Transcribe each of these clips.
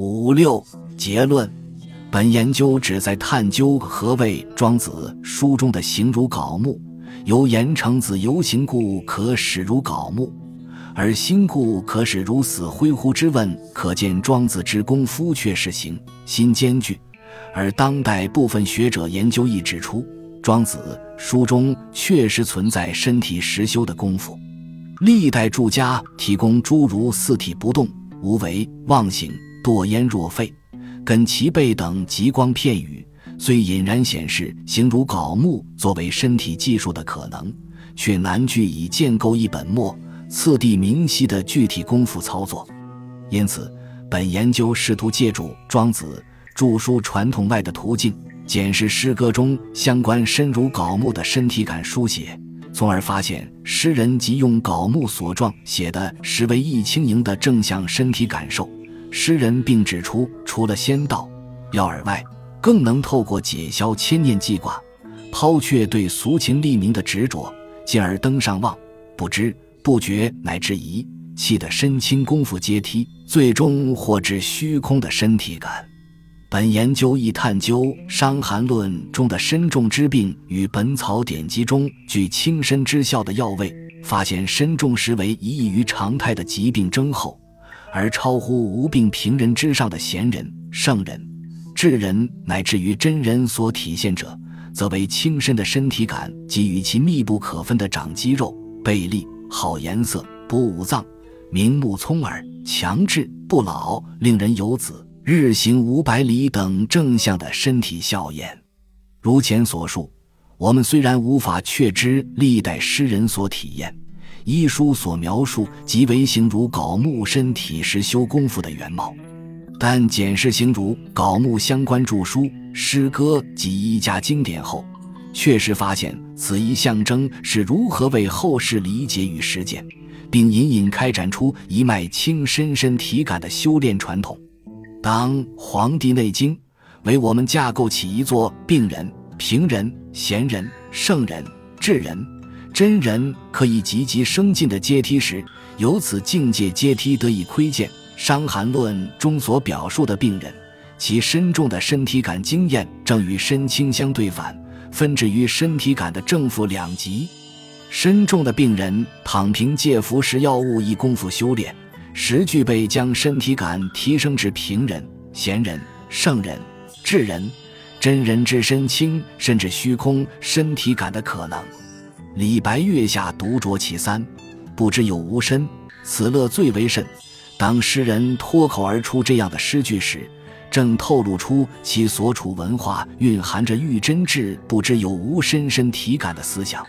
五六结论。本研究旨在探究何谓庄子书中的形如槁木，由言成子游行故可使如槁木，而心故可使如死灰乎之问。可见庄子之功夫确是形心兼具。而当代部分学者研究亦指出，庄子书中确实存在身体实修的功夫。历代著家提供诸如四体不动、无为、忘形、堕烟若废。跟其背等极光片语，虽隐然显示形如槁木作为身体技术的可能，却难具以建构一本末、次第明晰的具体功夫操作。因此，本研究试图借助庄子著书传统外的途径，检视诗歌中相关身如槁木的身体感书写，从而发现诗人即用槁木所状写的实为易轻盈的正向身体感受。诗人并指出，除了仙道、药饵外，更能透过解消千念记挂，抛却对俗情利名的执着，进而登上望、不知、不觉乃至疑气的身轻功夫阶梯，最终获至虚空的身体感。本研究亦探究《伤寒论》中的身重之病与《本草典籍》中具轻身之效的药味，发现身重实为一异于常态的疾病征候。而超乎无病平人之上的贤人、圣人、智人，乃至于真人所体现者，则为轻身的身体感及与其密不可分的长肌肉、背力、好颜色、补五脏、明目聪耳、强志、不老、令人有子、日行五百里等正向的身体效验。如前所述，我们虽然无法确知历代诗人所体验。医书所描述即为形如槁木身体实修功夫的原貌，但检视形如槁木相关著书、诗歌及医家经典后，确实发现此一象征是如何为后世理解与实践，并隐隐开展出一脉轻身身体感的修炼传统。当《黄帝内经》为我们架构起一座病人、平人、贤人、圣人、智人。真人可以积极升进的阶梯时，由此境界阶梯得以窥见。《伤寒论》中所表述的病人，其身重的身体感经验正与身轻相对反，分置于身体感的正负两极。身重的病人躺平借服食药物以功夫修炼，实具备将身体感提升至平人、贤人、圣人、智人、真人之身轻甚至虚空身体感的可能。李白月下独酌其三，不知有无身，此乐最为甚。当诗人脱口而出这样的诗句时，正透露出其所处文化蕴含着欲真挚不知有无深深体感的思想。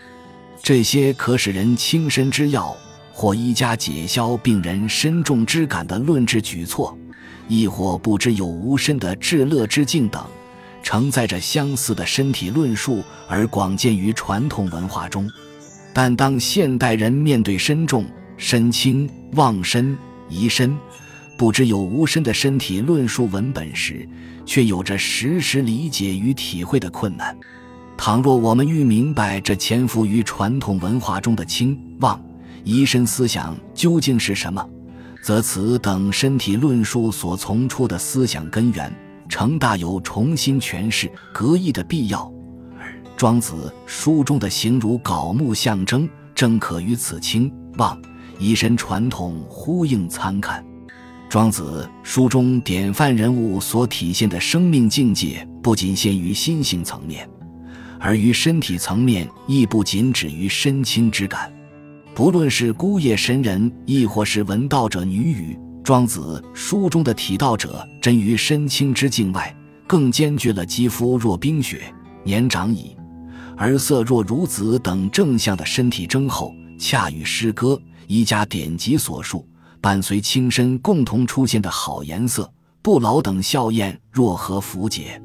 这些可使人轻身之药，或医家解消病人身重之感的论治举措，亦或不知有无身的至乐之境等。承载着相似的身体论述而广见于传统文化中，但当现代人面对身重、身轻、忘身、遗身、不知有无身的身体论述文本时，却有着实时理解与体会的困难。倘若我们欲明白这潜伏于传统文化中的轻、忘、遗身思想究竟是什么，则此等身体论述所从出的思想根源。成大有重新诠释格义的必要，而庄子书中的形如槁木象征，正可与此清望以身传统呼应参看。庄子书中典范人物所体现的生命境界，不仅限于心性层面，而于身体层面亦不仅止于身轻之感。不论是孤叶神人，亦或是闻道者女语。庄子书中的体道者，真于身轻之境外，更兼具了肌肤若冰雪、年长矣，而色若孺子等正向的身体征候，恰与诗歌、医家典籍所述，伴随轻身共同出现的好颜色、不老等效验若何符节？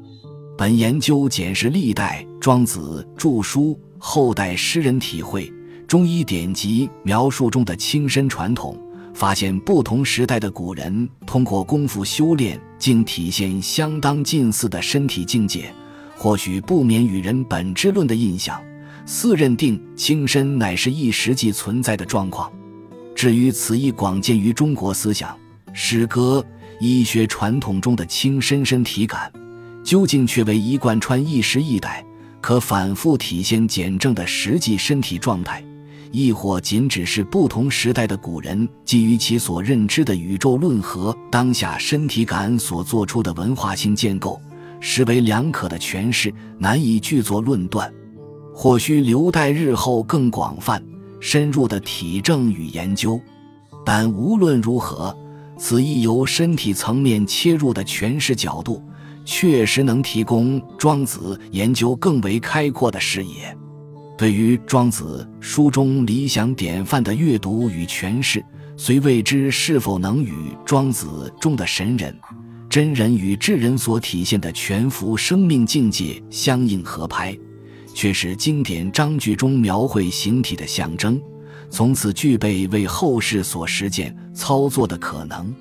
本研究检视历代庄子著书、后代诗人体会、中医典籍描述中的轻身传统。发现不同时代的古人通过功夫修炼，竟体现相当近似的身体境界，或许不免与人本质论的印象，似认定轻身乃是一实际存在的状况。至于此意广见于中国思想、诗歌、医学传统中的轻身身体感，究竟却为一贯穿一时一代，可反复体现简正的实际身体状态，亦或仅只是不同时代的古人基于其所认知的宇宙论和当下身体感所做出的文化性建构，实为两可的诠释，难以具作论断，或需留待日后更广泛、深入的体证与研究。但无论如何。此一由身体层面切入的诠释角度，确实能提供庄子研究更为开阔的视野。对于庄子书中理想典范的阅读与诠释，虽未知是否能与庄子中的神人、真人与智人所体现的全幅生命境界相应合拍，却是经典章句中描绘形体的象征。从此具备为后世所实践操作的可能。